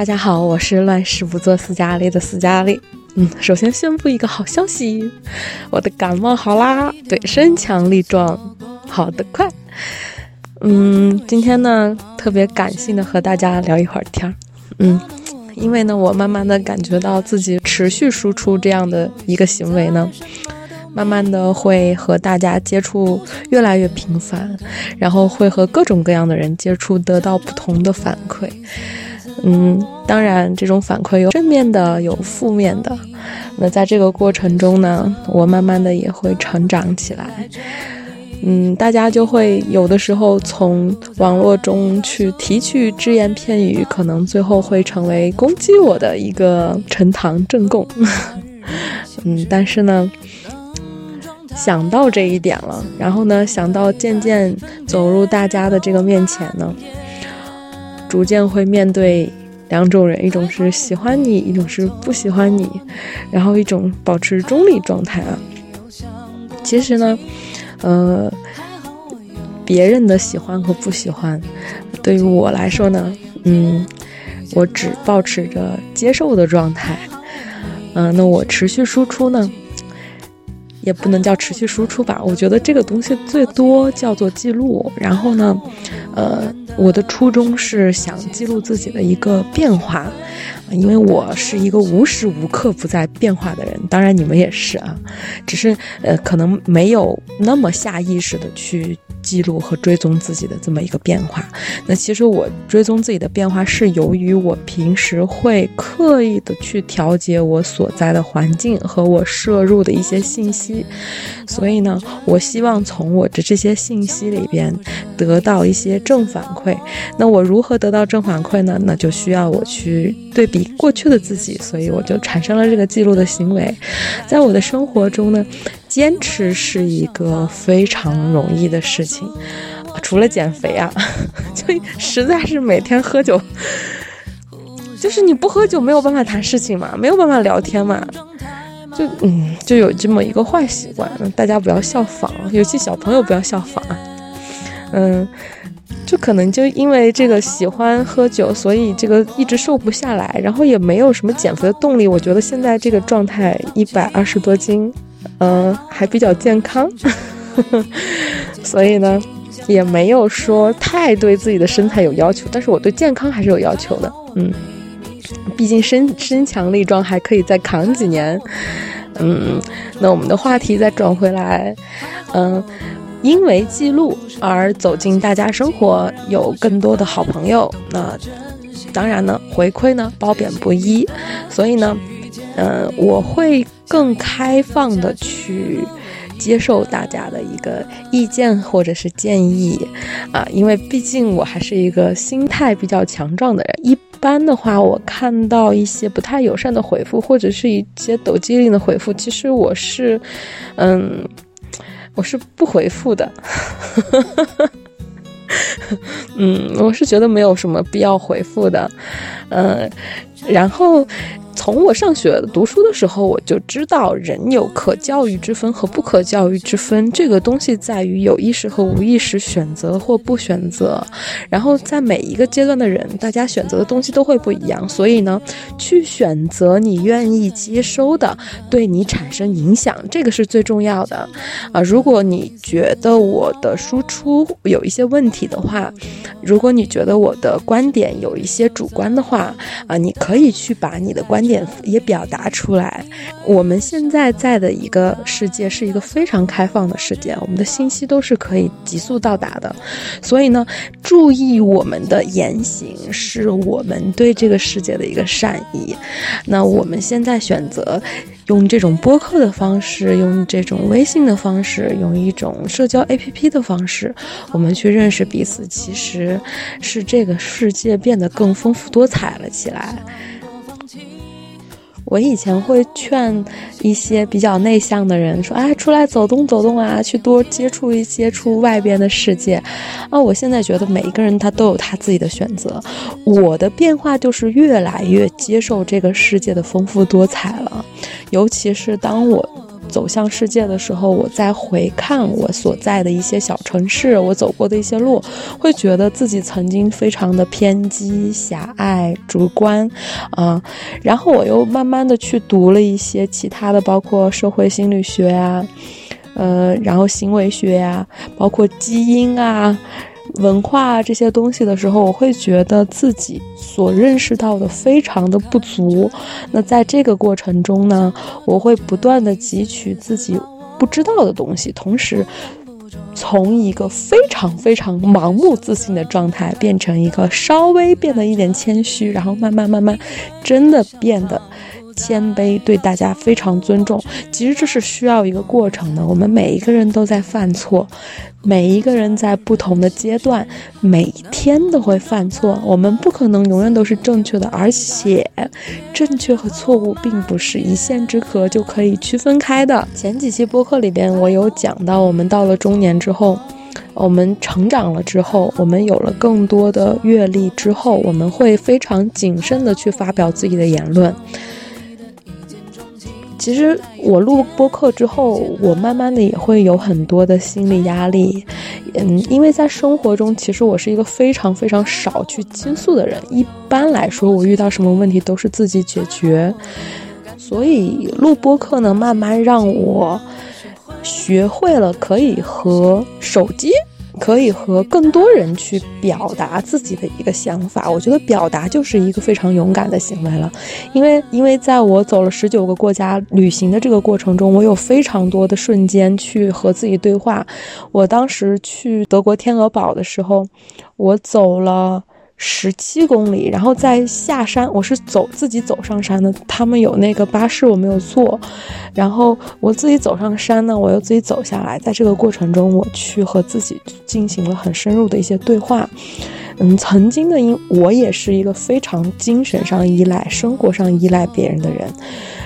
大家好，我是乱世不做斯嘉丽的斯嘉丽。嗯，首先宣布一个好消息，我的感冒好啦，对，身强力壮，好的快。嗯，今天呢，特别感性的和大家聊一会儿天儿。嗯，因为呢，我慢慢的感觉到自己持续输出这样的一个行为呢，慢慢的会和大家接触越来越频繁，然后会和各种各样的人接触，得到不同的反馈。嗯，当然，这种反馈有正面的，有负面的。那在这个过程中呢，我慢慢的也会成长起来。嗯，大家就会有的时候从网络中去提取只言片语，可能最后会成为攻击我的一个呈堂证供。嗯，但是呢，想到这一点了，然后呢，想到渐渐走入大家的这个面前呢。逐渐会面对两种人，一种是喜欢你，一种是不喜欢你，然后一种保持中立状态啊。其实呢，呃，别人的喜欢和不喜欢，对于我来说呢，嗯，我只保持着接受的状态。嗯，那我持续输出呢，也不能叫持续输出吧。我觉得这个东西最多叫做记录。然后呢，呃。我的初衷是想记录自己的一个变化，因为我是一个无时无刻不在变化的人，当然你们也是啊，只是呃可能没有那么下意识的去。记录和追踪自己的这么一个变化，那其实我追踪自己的变化是由于我平时会刻意的去调节我所在的环境和我摄入的一些信息，所以呢，我希望从我的这些信息里边得到一些正反馈。那我如何得到正反馈呢？那就需要我去对比过去的自己，所以我就产生了这个记录的行为。在我的生活中呢。坚持是一个非常容易的事情，除了减肥啊，就实在是每天喝酒，就是你不喝酒没有办法谈事情嘛，没有办法聊天嘛，就嗯，就有这么一个坏习惯，大家不要效仿，尤其小朋友不要效仿啊，嗯，就可能就因为这个喜欢喝酒，所以这个一直瘦不下来，然后也没有什么减肥的动力。我觉得现在这个状态一百二十多斤。嗯，还比较健康，所以呢，也没有说太对自己的身材有要求，但是我对健康还是有要求的。嗯，毕竟身身强力壮，还可以再扛几年。嗯，那我们的话题再转回来，嗯，因为记录而走进大家生活，有更多的好朋友。那当然呢，回馈呢褒贬不一，所以呢。嗯，我会更开放的去接受大家的一个意见或者是建议啊，因为毕竟我还是一个心态比较强壮的人。一般的话，我看到一些不太友善的回复，或者是一些抖机灵的回复，其实我是，嗯，我是不回复的。嗯，我是觉得没有什么必要回复的。嗯，然后。从我上学读书的时候，我就知道人有可教育之分和不可教育之分。这个东西在于有意识和无意识选择或不选择。然后在每一个阶段的人，大家选择的东西都会不一样。所以呢，去选择你愿意接收的，对你产生影响，这个是最重要的。啊，如果你觉得我的输出有一些问题的话，如果你觉得我的观点有一些主观的话，啊，你可以可以去把你的观点。也表达出来。我们现在在的一个世界是一个非常开放的世界，我们的信息都是可以急速到达的。所以呢，注意我们的言行，是我们对这个世界的一个善意。那我们现在选择用这种播客的方式，用这种微信的方式，用一种社交 APP 的方式，我们去认识彼此，其实是这个世界变得更丰富多彩了起来。我以前会劝一些比较内向的人说：“哎，出来走动走动啊，去多接触一接触外边的世界。”啊，我现在觉得每一个人他都有他自己的选择。我的变化就是越来越接受这个世界的丰富多彩了，尤其是当我。走向世界的时候，我再回看我所在的一些小城市，我走过的一些路，会觉得自己曾经非常的偏激、狭隘、主观，啊，然后我又慢慢的去读了一些其他的，包括社会心理学啊，呃，然后行为学呀，包括基因啊。文化这些东西的时候，我会觉得自己所认识到的非常的不足。那在这个过程中呢，我会不断的汲取自己不知道的东西，同时从一个非常非常盲目自信的状态，变成一个稍微变得一点谦虚，然后慢慢慢慢真的变得。谦卑，对大家非常尊重。其实这是需要一个过程的。我们每一个人都在犯错，每一个人在不同的阶段，每一天都会犯错。我们不可能永远都是正确的，而且正确和错误并不是一线之隔就可以区分开的。前几期播客里边，我有讲到，我们到了中年之后，我们成长了之后，我们有了更多的阅历之后，我们会非常谨慎的去发表自己的言论。其实我录播客之后，我慢慢的也会有很多的心理压力，嗯，因为在生活中，其实我是一个非常非常少去倾诉的人。一般来说，我遇到什么问题都是自己解决，所以录播客呢，慢慢让我学会了可以和手机。可以和更多人去表达自己的一个想法，我觉得表达就是一个非常勇敢的行为了，因为因为在我走了十九个国家旅行的这个过程中，我有非常多的瞬间去和自己对话。我当时去德国天鹅堡的时候，我走了。十七公里，然后在下山，我是走自己走上山的。他们有那个巴士，我没有坐，然后我自己走上山呢，我又自己走下来。在这个过程中，我去和自己进行了很深入的一些对话。嗯，曾经的因我也是一个非常精神上依赖、生活上依赖别人的人。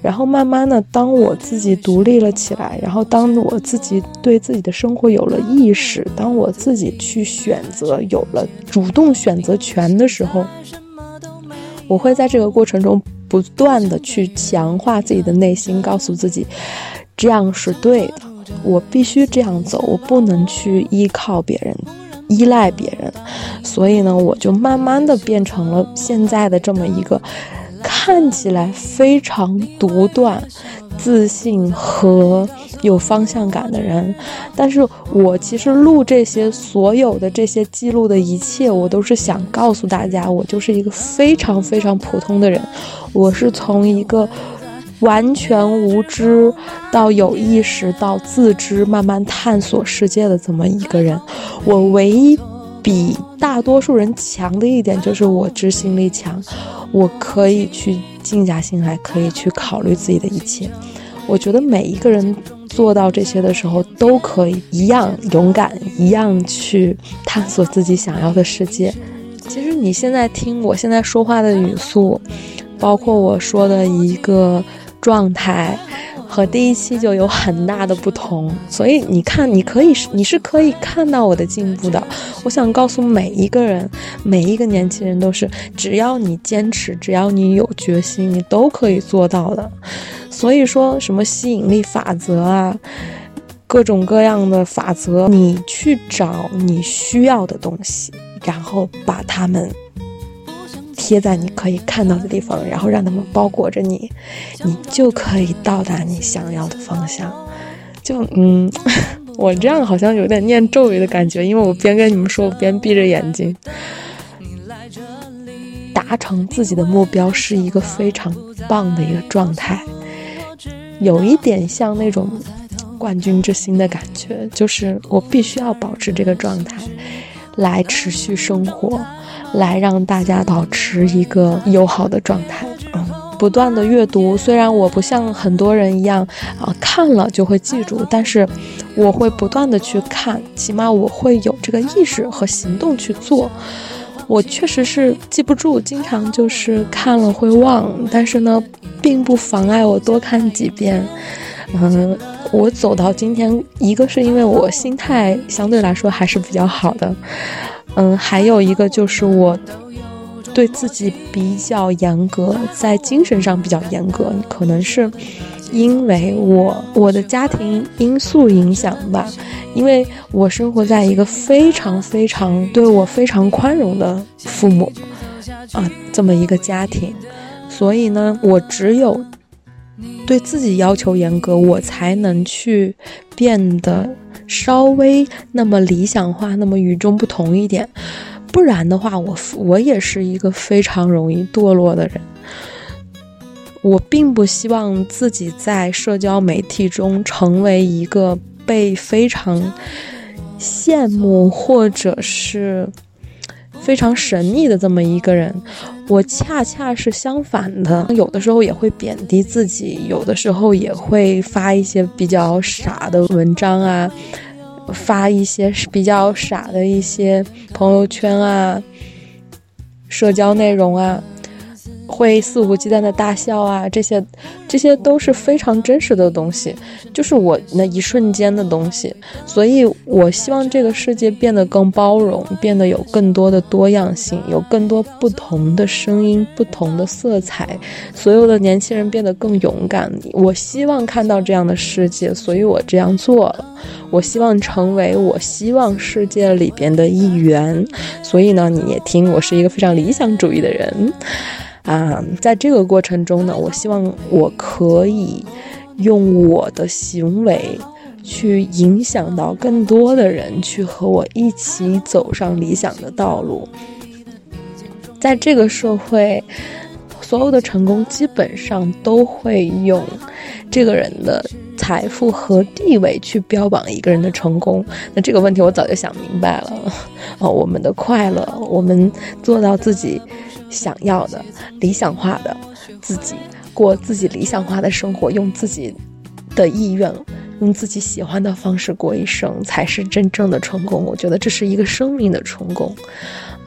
然后慢慢的，当我自己独立了起来，然后当我自己对自己的生活有了意识，当我自己去选择有了主动选择权的时候，我会在这个过程中不断的去强化自己的内心，告诉自己这样是对的，我必须这样走，我不能去依靠别人，依赖别人。所以呢，我就慢慢的变成了现在的这么一个。看起来非常独断、自信和有方向感的人，但是我其实录这些所有的这些记录的一切，我都是想告诉大家，我就是一个非常非常普通的人，我是从一个完全无知到有意识到自知，慢慢探索世界的这么一个人，我唯一。比大多数人强的一点就是我执行力强，我可以去静下心来，可以去考虑自己的一切。我觉得每一个人做到这些的时候，都可以一样勇敢，一样去探索自己想要的世界。其实你现在听我现在说话的语速，包括我说的一个状态。和第一期就有很大的不同，所以你看，你可以是你是可以看到我的进步的。我想告诉每一个人，每一个年轻人都是，只要你坚持，只要你有决心，你都可以做到的。所以说什么吸引力法则啊，各种各样的法则，你去找你需要的东西，然后把它们。贴在你可以看到的地方，然后让他们包裹着你，你就可以到达你想要的方向。就嗯，我这样好像有点念咒语的感觉，因为我边跟你们说，我边闭着眼睛。达成自己的目标是一个非常棒的一个状态，有一点像那种冠军之心的感觉，就是我必须要保持这个状态，来持续生活。来让大家保持一个友好的状态，嗯，不断的阅读。虽然我不像很多人一样啊，看了就会记住，但是我会不断的去看，起码我会有这个意识和行动去做。我确实是记不住，经常就是看了会忘，但是呢，并不妨碍我多看几遍。嗯，我走到今天，一个是因为我心态相对来说还是比较好的。嗯，还有一个就是我对自己比较严格，在精神上比较严格，可能是因为我我的家庭因素影响吧，因为我生活在一个非常非常对我非常宽容的父母啊这么一个家庭，所以呢，我只有对自己要求严格，我才能去变得稍微那么理想化，那么与众不同一点。不然的话，我我也是一个非常容易堕落的人。我并不希望自己在社交媒体中成为一个被非常羡慕或者是非常神秘的这么一个人。我恰恰是相反的，有的时候也会贬低自己，有的时候也会发一些比较傻的文章啊。发一些比较傻的一些朋友圈啊，社交内容啊。会肆无忌惮的大笑啊，这些，这些都是非常真实的东西，就是我那一瞬间的东西。所以我希望这个世界变得更包容，变得有更多的多样性，有更多不同的声音、不同的色彩。所有的年轻人变得更勇敢。我希望看到这样的世界，所以我这样做了。我希望成为我希望世界里边的一员。所以呢，你也听，我是一个非常理想主义的人。啊，在这个过程中呢，我希望我可以用我的行为去影响到更多的人，去和我一起走上理想的道路。在这个社会，所有的成功基本上都会用这个人的财富和地位去标榜一个人的成功。那这个问题我早就想明白了。哦，我们的快乐，我们做到自己。想要的理想化的自己，过自己理想化的生活，用自己的意愿，用自己喜欢的方式过一生，才是真正的成功。我觉得这是一个生命的成功，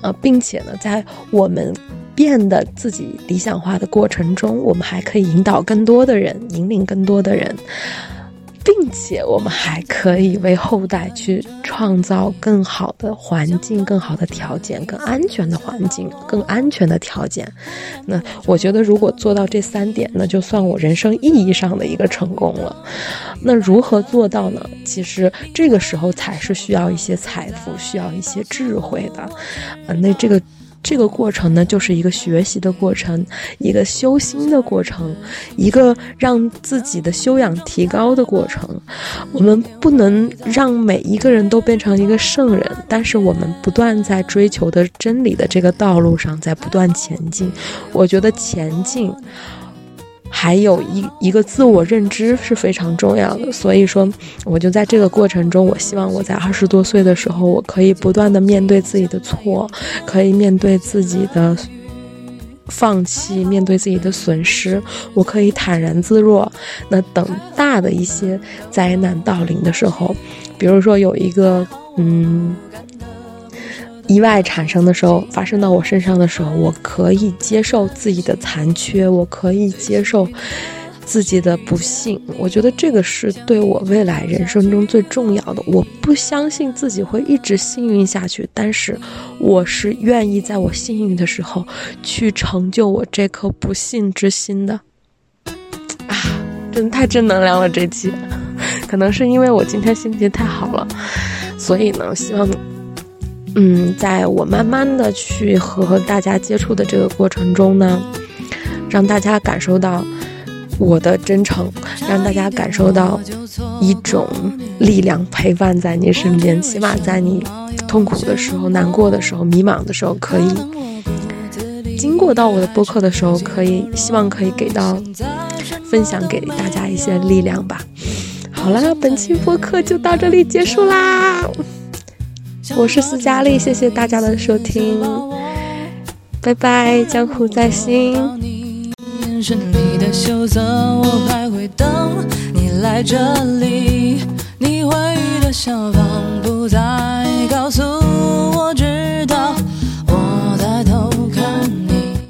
呃，并且呢，在我们变得自己理想化的过程中，我们还可以引导更多的人，引领更多的人。并且我们还可以为后代去创造更好的环境、更好的条件、更安全的环境、更安全的条件。那我觉得，如果做到这三点，那就算我人生意义上的一个成功了。那如何做到呢？其实这个时候才是需要一些财富、需要一些智慧的。呃，那这个。这个过程呢，就是一个学习的过程，一个修心的过程，一个让自己的修养提高的过程。我们不能让每一个人都变成一个圣人，但是我们不断在追求的真理的这个道路上，在不断前进。我觉得前进。还有一一个自我认知是非常重要的，所以说，我就在这个过程中，我希望我在二十多岁的时候，我可以不断的面对自己的错，可以面对自己的放弃，面对自己的损失，我可以坦然自若。那等大的一些灾难到临的时候，比如说有一个，嗯。意外产生的时候，发生到我身上的时候，我可以接受自己的残缺，我可以接受自己的不幸。我觉得这个是对我未来人生中最重要的。我不相信自己会一直幸运下去，但是我是愿意在我幸运的时候去成就我这颗不幸之心的。啊，真的太正能量了！这期，可能是因为我今天心情太好了，所以呢，希望。嗯，在我慢慢的去和大家接触的这个过程中呢，让大家感受到我的真诚，让大家感受到一种力量陪伴在你身边，起码在你痛苦的时候、难过的时候、迷茫的时候，可以经过到我的播客的时候，可以希望可以给到分享给大家一些力量吧。好了，本期播客就到这里结束啦。我是斯嘉丽，谢谢大家的收听，拜拜，江湖在心。你来这里，你回忆的小房。